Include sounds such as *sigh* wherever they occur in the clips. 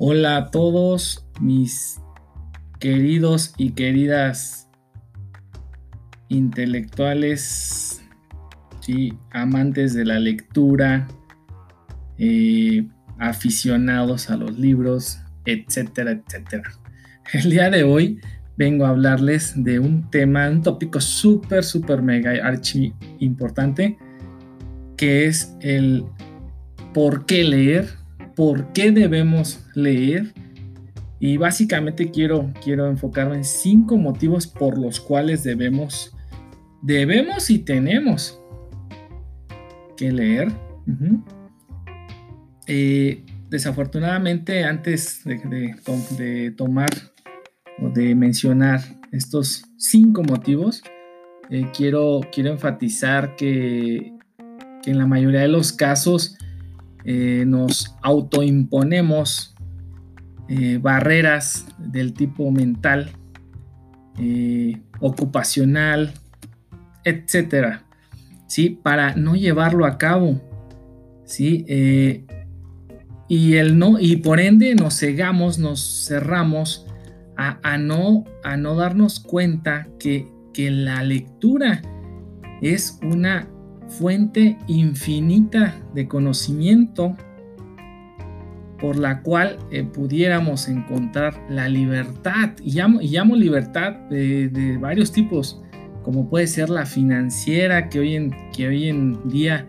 Hola a todos mis queridos y queridas intelectuales, ¿sí? amantes de la lectura, eh, aficionados a los libros, etcétera, etcétera. El día de hoy vengo a hablarles de un tema, un tópico súper, súper mega archi importante, que es el por qué leer por qué debemos leer y básicamente quiero, quiero enfocarme en cinco motivos por los cuales debemos, debemos y tenemos que leer. Eh, desafortunadamente, antes de, tomar o de mencionar estos cinco motivos, eh, quiero, quiero enfatizar que, que en la mayoría de los casos eh, nos autoimponemos eh, barreras del tipo mental, eh, ocupacional, etcétera, ¿sí? Para no llevarlo a cabo, ¿sí? y el no, y por ende nos cegamos, nos cerramos a, no, a no darnos cuenta que, que la lectura es una fuente infinita de conocimiento por la cual eh, pudiéramos encontrar la libertad. Y llamo, y llamo libertad de, varios tipos, como puede ser la financiera, que hoy en, que hoy en día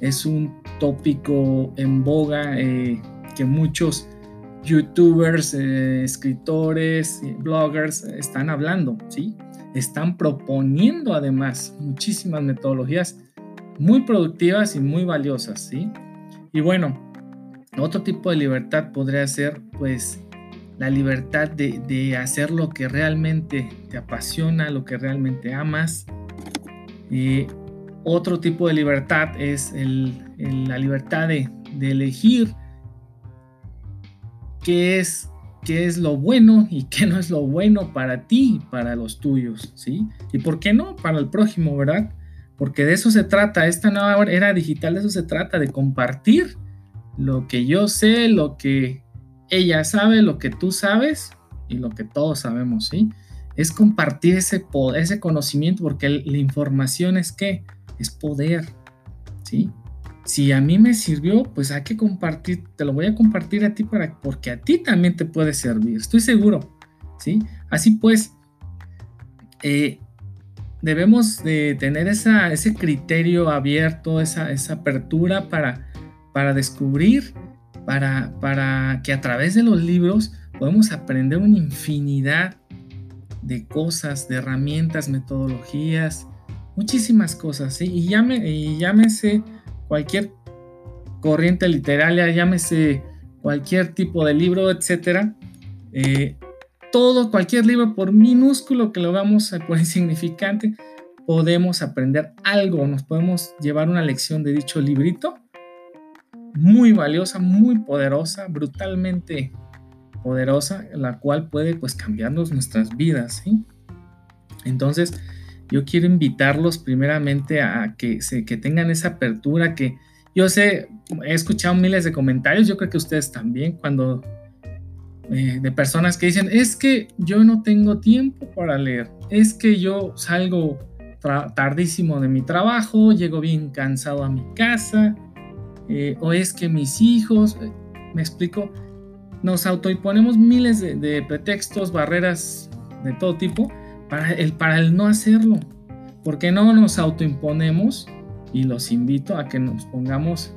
es un tópico en boga eh, que muchos youtubers, eh, escritores, bloggers están hablando, ¿sí? Están proponiendo además muchísimas metodologías muy productivas y muy valiosas, ¿sí? Y bueno, otro tipo de libertad podría ser, pues, la libertad de, hacer lo que realmente te apasiona, lo que realmente amas. y otro tipo de libertad es la libertad de, elegir qué es, qué es lo bueno y qué no es lo bueno para ti y para los tuyos, ¿sí? Y por qué no para el prójimo, ¿verdad? Porque de eso se trata, esta nueva era digital, de eso se trata, de compartir lo que yo sé, lo que ella sabe, lo que tú sabes y lo que todos sabemos, ¿sí? Es compartir ese, poder, ese conocimiento, porque la información es qué? Es poder, ¿sí? Si a mí me sirvió, pues hay que compartir, te lo voy a compartir a ti para, porque a ti también te puede servir, estoy seguro, ¿sí? Así pues, eh, debemos de tener ese criterio abierto, esa, apertura para, para descubrir, para, para que a través de los libros podemos aprender una infinidad de cosas, de herramientas, metodologías, muchísimas cosas, y llámese cualquier corriente literaria, llámese cualquier tipo de libro, etcétera. Eh, todo, cualquier libro, por minúsculo que lo veamos, *laughs* por insignificante, podemos aprender algo, nos podemos llevar una lección de dicho librito, muy valiosa, muy poderosa, brutalmente poderosa, la cual puede pues cambiarnos nuestras vidas, ¿sí? Entonces, yo quiero invitarlos primeramente a que, se, que tengan esa apertura, que yo sé, he escuchado miles de comentarios, yo creo que ustedes también, cuando eh, de personas que dicen, es que yo no tengo tiempo para leer, es que yo salgo tardísimo de mi trabajo, llego bien cansado a mi casa, eh, o es que mis hijos, eh, me explico, nos autoimponemos miles de, pretextos, barreras de todo tipo para el, para el no hacerlo. porque no nos autoimponemos? Y los invito a que nos pongamos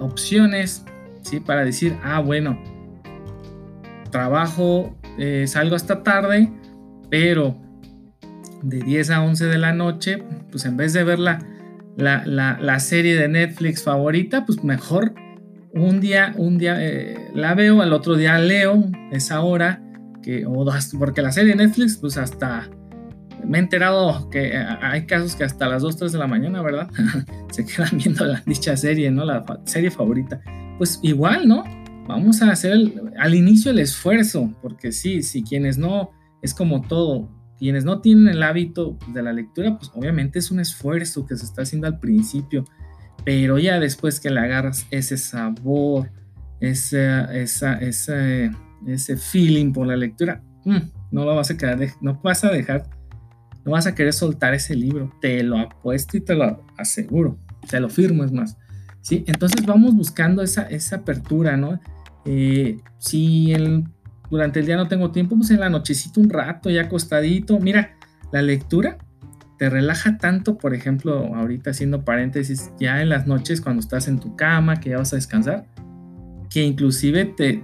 opciones, ¿sí? Para decir, ah, bueno, trabajo, eh, salgo hasta tarde, pero de 10 a 11 de la noche, pues en vez de ver la, la, serie de Netflix favorita, pues mejor un día, un día eh, la veo, al otro día leo esa hora, que, porque la serie de Netflix, pues hasta me he enterado que hay casos que hasta las 2, 3 de la mañana, ¿verdad? *laughs* Se quedan viendo la dicha serie, ¿no? La serie favorita. Pues igual, ¿no? Vamos a hacer al inicio el esfuerzo, porque sí, si quienes no, es como todo, quienes no tienen el hábito de la lectura, pues obviamente es un esfuerzo que se está haciendo al principio, pero ya después que le agarras ese sabor, ese, esa, ese, ese feeling por la lectura, mm, no lo vas a quedar, no vas a dejar, no vas a querer soltar ese libro, te lo apuesto y te lo aseguro, te lo firmo es más. ¿Sí? Entonces vamos buscando esa, esa apertura, ¿no? Eh, si el, durante el día no tengo tiempo, pues en la nochecita un rato, ya acostadito, mira, la lectura te relaja tanto, por ejemplo, ahorita haciendo paréntesis, ya en las noches cuando estás en tu cama, que ya vas a descansar, que inclusive te,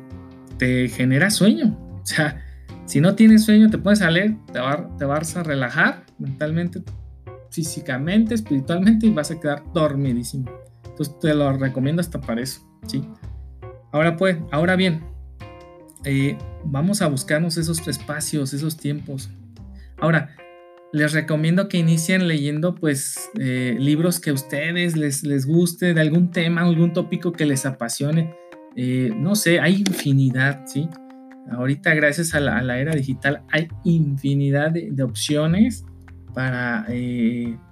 te genera sueño. O sea, si no tienes sueño, te puedes salir, te, te vas a relajar mentalmente, físicamente, espiritualmente y vas a quedar dormidísimo. Entonces te lo recomiendo hasta para eso, ¿sí? Ahora pues, ahora bien, eh, vamos a buscarnos esos espacios, esos tiempos. Ahora, les recomiendo que inicien leyendo pues eh, libros que a ustedes les, les guste, de algún tema, algún tópico que les apasione. Eh, no sé, hay infinidad, ¿sí? Ahorita gracias a la, era digital hay infinidad de, opciones para,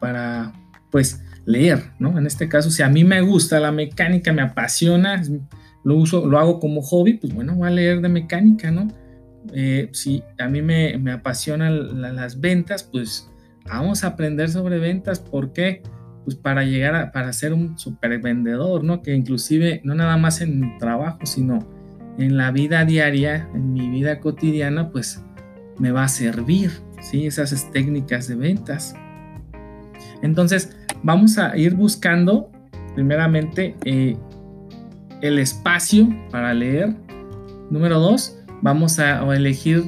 para pues leer, ¿no? En este caso, si a mí me gusta la mecánica, me apasiona, lo uso, lo hago como hobby, pues bueno, voy a leer de mecánica, ¿no? Eh, si a mí me, me apasionan las ventas, pues vamos a aprender sobre ventas. ¿Por qué? Pues para llegar a para ser un super vendedor, ¿no? Que inclusive no nada más en mi trabajo, sino en la vida diaria, en mi vida cotidiana, pues me va a servir, ¿sí? Esas técnicas de ventas. Entonces, vamos a ir buscando primeramente eh, el espacio para leer. Número dos, vamos a, elegir,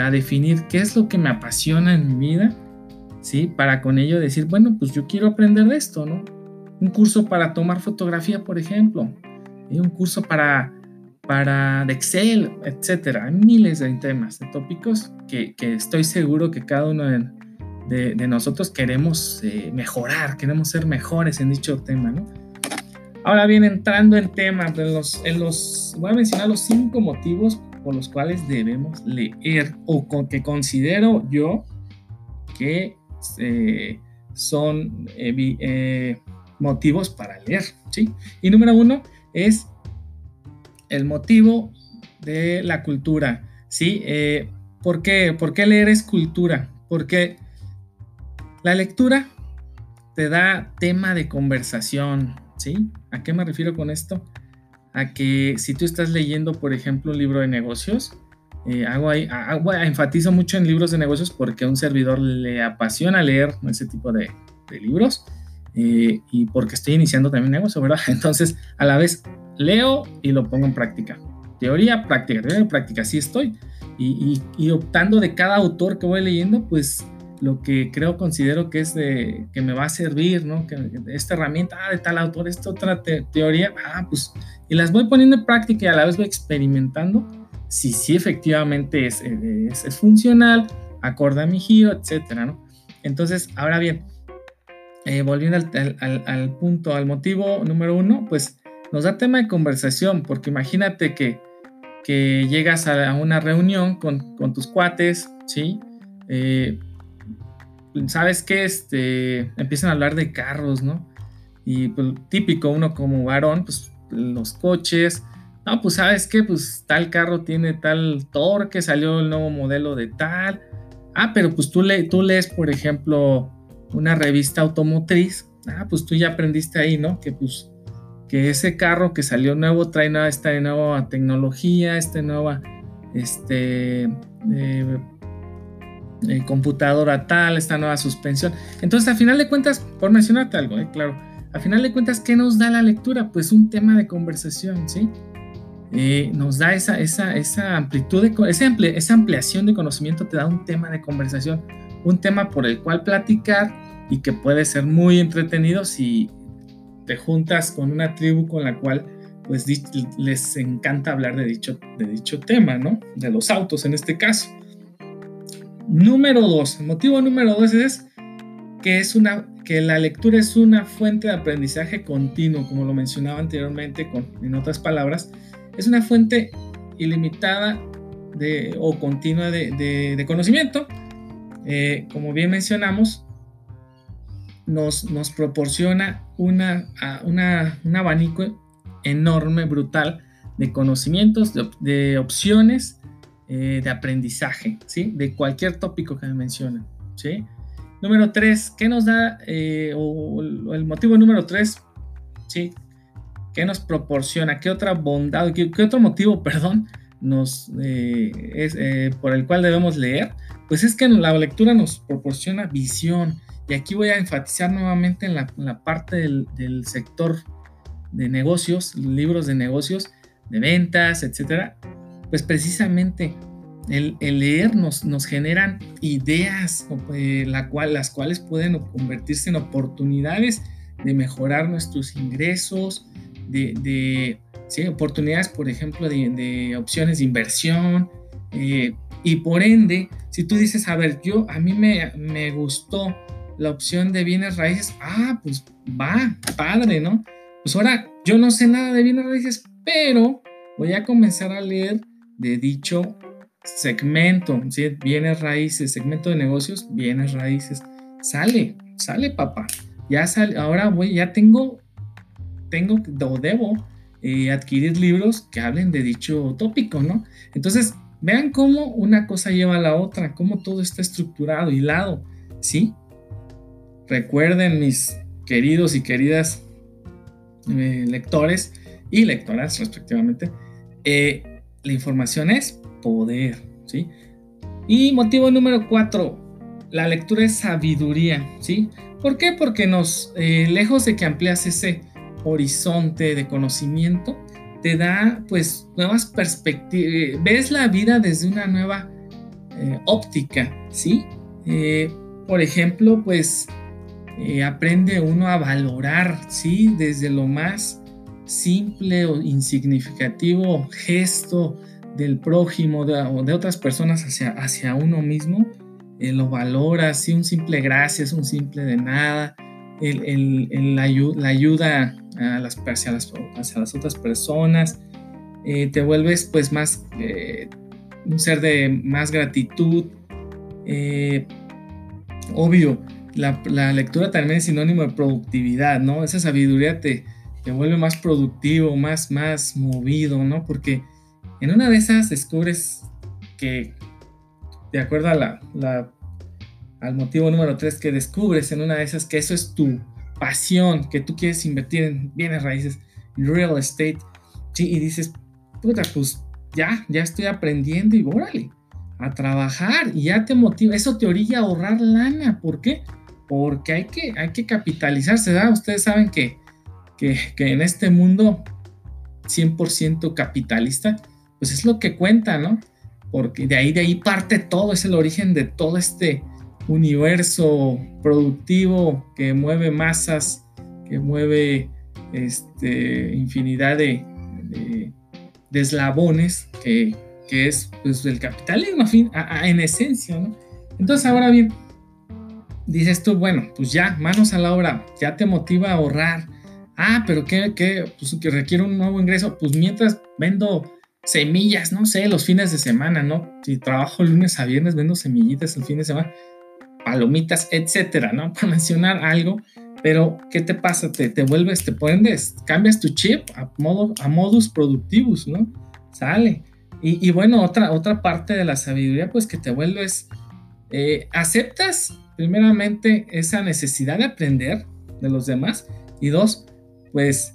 a definir qué es lo que me apasiona en mi vida, ¿sí? Para con ello decir, bueno, pues yo quiero aprender de esto, ¿no? Un curso para tomar fotografía, por ejemplo, un curso para, para Excel, etcétera. Hay miles de temas, de tópicos que, estoy seguro que cada uno de, nosotros queremos eh, mejorar, queremos ser mejores en dicho tema, ¿no? Ahora bien, entrando en temas, en los, en los, voy a mencionar los cinco motivos por los cuales debemos leer o que considero yo que eh, son eh, eh, motivos para leer. ¿sí? Y número uno es el motivo de la cultura. ¿sí? ¿por, qué? ¿Por qué leer es cultura? Porque la lectura te da tema de conversación. ¿sí? ¿A qué me refiero con esto? a que si tú estás leyendo, por ejemplo, un libro de negocios, eh, hago ahí, enfatizo mucho en libros de negocios porque a un servidor le apasiona leer ese tipo de, libros eh, y porque estoy iniciando también negocio, ¿verdad? *laughs* Entonces, a la vez leo y lo pongo en práctica. Teoría, práctica, teoría, práctica, así estoy. Y, y, optando de cada autor que voy leyendo, pues lo que creo, considero que es de, que me va a servir, ¿no? Que esta herramienta, ah, de tal autor, esta otra teoría, ah, pues y las voy poniendo en práctica y a la vez voy experimentando si sí efectivamente es, es, funcional, acorde a mi giro, etcétera, ¿no? Entonces, ahora bien, eh, volviendo al, punto, al motivo número uno, pues nos da tema de conversación, porque imagínate que, que llegas a una reunión con, con tus cuates, ¿sí? Eh, ¿Sabes qué? Este, empiezan a hablar de carros, ¿no? Y pues típico, uno como varón, pues los coches. No, pues sabes que pues tal carro tiene tal torque, salió el nuevo modelo de tal. Ah, pero pues tú, le, tú lees, por ejemplo, una revista automotriz. Ah, pues tú ya aprendiste ahí, ¿no? Que pues que ese carro que salió nuevo trae esta nueva tecnología, esta nueva este, eh, eh, computadora tal, esta nueva suspensión. Entonces, al final de cuentas, por mencionarte algo, eh, claro, a final de cuentas, ¿qué nos da la lectura? Pues un tema de conversación, ¿sí? Eh, nos da esa, esa, esa amplitud, de, esa, esa ampliación de conocimiento te da un tema de conversación, un tema por el cual platicar y que puede ser muy entretenido si te juntas con una tribu con la cual pues les encanta hablar de dicho, de dicho tema, ¿no? De los autos en este caso. Número dos, el motivo número dos es que es una que la lectura es una fuente de aprendizaje continuo, como lo mencionaba anteriormente, con, en otras palabras, es una fuente ilimitada de, o continua de, conocimiento. Eh, como bien mencionamos, nos, nos proporciona una, una, un abanico enorme, brutal, de conocimientos, de, opciones eh, de aprendizaje, ¿sí? De cualquier tópico que me mencionen, ¿sí? Número tres, ¿qué nos da, eh, o, el motivo número tres, ¿sí? ¿Qué nos proporciona? ¿Qué otra bondad, qué, otro motivo, *laughs* perdón, nos, eh, es, por el cual debemos leer? Pues es que la lectura nos proporciona visión. Y aquí voy a enfatizar nuevamente en la, parte del, del sector de negocios, libros de negocios, de ventas, etcétera, pues precisamente el, leer nos, nos, generan ideas eh, la cual, las cuales pueden convertirse en oportunidades de mejorar nuestros ingresos, de, oportunidades, por ejemplo, de, opciones de inversión. Eh, y por ende, si tú dices, a ver, yo a mí me, me gustó la opción de bienes raíces, ah, pues va, padre, ¿no? Pues ahora yo no sé nada de bienes raíces, pero voy a comenzar a leer de dicho segmento, ¿sí? bienes raíces, segmento de negocios, bienes raíces. Sale, sale papá. Ya sale, ahora voy, ya tengo, tengo o debo eh, adquirir libros que hablen de dicho tópico, ¿no? Entonces, vean cómo una cosa lleva a la otra, cómo todo está estructurado, hilado, ¿sí? Recuerden, mis queridos y queridas eh, lectores y lectoras, respectivamente, eh, la información es poder, ¿sí? Y motivo número cuatro, la lectura es sabiduría, ¿sí? ¿Por qué? Porque nos, eh, lejos de que amplias ese horizonte de conocimiento, te da pues nuevas perspectivas, ves la vida desde una nueva eh, óptica, ¿sí? por ejemplo, pues aprende uno a valorar, ¿sí? Desde lo más simple o insignificativo gesto del prójimo o de otras personas hacia, hacia uno mismo, eh, lo valora, si un simple gracias, un simple de nada, el, la, ayuda a las, hacia, las, hacia las otras personas, eh, te vuelves pues más eh, un ser de más gratitud. obvio, la, la, lectura también es sinónimo de productividad, ¿no? Esa sabiduría te, te vuelve más productivo, más, más movido, ¿no? Porque en una de esas descubres que, de acuerdo a la, al motivo número 3, que descubres en una de esas que eso es tu pasión, que tú quieres invertir en bienes raíces, real estate, ¿sí? y dices, puta, pues ya, ya estoy aprendiendo y órale, a trabajar y ya te motiva, eso te orilla a ahorrar lana, ¿por qué? Porque hay que, hay que capitalizarse, ¿verdad? Ustedes saben que que, en este mundo 100% capitalista, pues es lo que cuenta, ¿no? Porque de ahí, de ahí parte todo, es el origen de todo este universo productivo que mueve masas, que mueve este, infinidad de, de, eslabones, que, que, es pues, el capitalismo en esencia, ¿no? Entonces ahora bien, dices tú, bueno, pues ya, manos a la obra, ya te motiva a ahorrar, Ah, pero ¿qué, qué? Pues que requiere un nuevo ingreso. Pues mientras vendo semillas, no sé, los fines de semana, ¿no? Si trabajo lunes a viernes, vendo semillitas el fin de semana, palomitas, etcétera, ¿no? *laughs* Por mencionar algo. Pero, ¿qué te pasa? Te, te vuelves, te pones, cambias tu chip a, modo, a modus productivos, ¿no? Sale. Y, y, bueno, otra, otra parte de la sabiduría, pues que te vuelves, eh, aceptas primeramente esa necesidad de aprender de los demás y dos, pues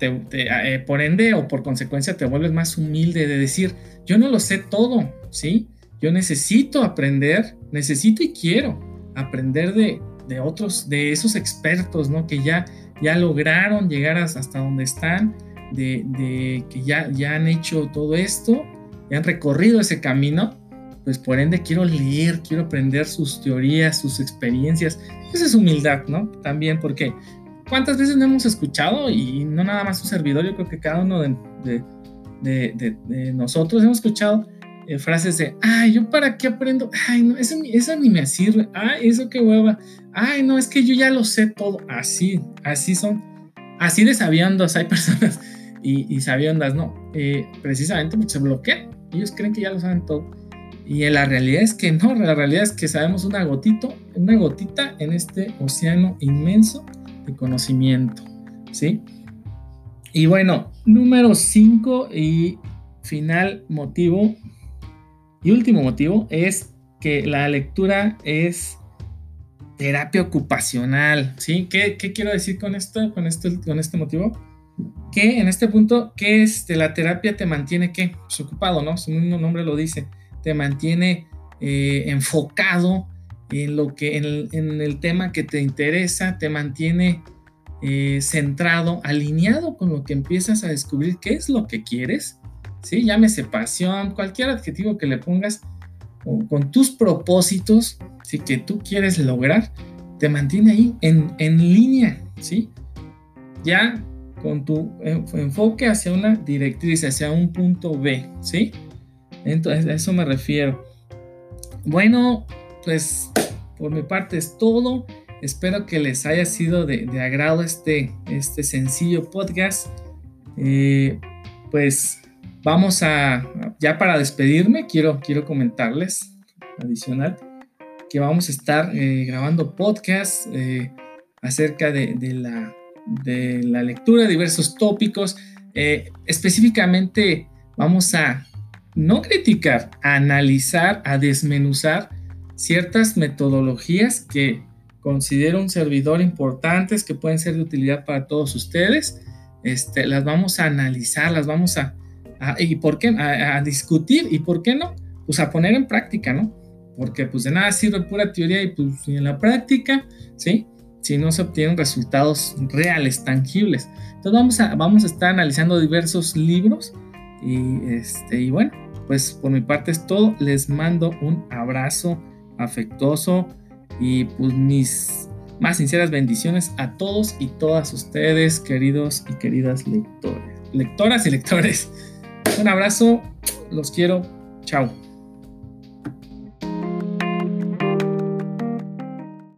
eh, por ende o por consecuencia te vuelves más humilde de decir, yo no lo sé todo, ¿sí? Yo necesito aprender, necesito y quiero aprender de, otros, de esos expertos, ¿no? Que ya, ya lograron llegar hasta donde están, de, que ya, ya han hecho todo esto, ya han recorrido ese camino, pues por ende quiero leer, quiero aprender sus teorías, sus experiencias. Esa es humildad, ¿no? También porque ¿Cuántas veces no hemos escuchado? Y no nada más un servidor, yo creo que cada uno de, nosotros hemos escuchado eh, frases de, ay, ¿yo para qué aprendo? Ay, no, eso, ni me sirve. Ay, eso qué hueva. Ay, no, es que yo ya lo sé todo. Así, así son. Así de sabiondas hay *laughs* personas y, y no. Eh, precisamente porque se bloquean. Ellos creen que ya lo saben todo. Y la realidad es que no, la realidad es que sabemos una gotito, una gotita en este océano inmenso de conocimiento, ¿sí? Y bueno, número 5 y final motivo y último motivo es que la lectura es terapia ocupacional, ¿sí? ¿Qué, quiero decir con esto, con esto, con este motivo? Que en este punto, ¿qué es de la terapia te mantiene qué? Pues ocupado, ¿no? Su mismo nombre lo dice, te mantiene eh, enfocado en lo que, en el, tema que te interesa, te mantiene eh, centrado, alineado con lo que empiezas a descubrir qué es lo que quieres, ¿sí? Llámese pasión, cualquier adjetivo que le pongas, con tus propósitos, ¿sí? Que tú quieres lograr, te mantiene ahí en, en línea, ¿sí? Ya con tu enfoque hacia una directriz, hacia un punto B, ¿sí? Entonces, a eso me refiero. Bueno, pues por mi parte es todo. Espero que les haya sido de, agrado este, este sencillo podcast. Eh, pues vamos a, ya para despedirme, quiero, quiero comentarles adicional que vamos a estar eh, grabando podcast eh, acerca de, la, de la lectura de diversos tópicos. específicamente vamos a no criticar, a analizar, a desmenuzar ciertas metodologías que considero un servidor importantes que pueden ser de utilidad para todos ustedes. Este, las vamos a analizar, las vamos a, y por qué a, discutir y por qué no, pues a poner en práctica, ¿no? Porque pues de nada sirve pura teoría y pues en la práctica, ¿sí? Si no se obtienen resultados reales, tangibles. Entonces vamos a, vamos a estar analizando diversos libros y, este, y bueno, pues por mi parte es todo. Les mando un abrazo afectuoso y pues mis más sinceras bendiciones a todos y todas ustedes, queridos y queridas lectores, lectoras y lectores. Un abrazo, los quiero, chao.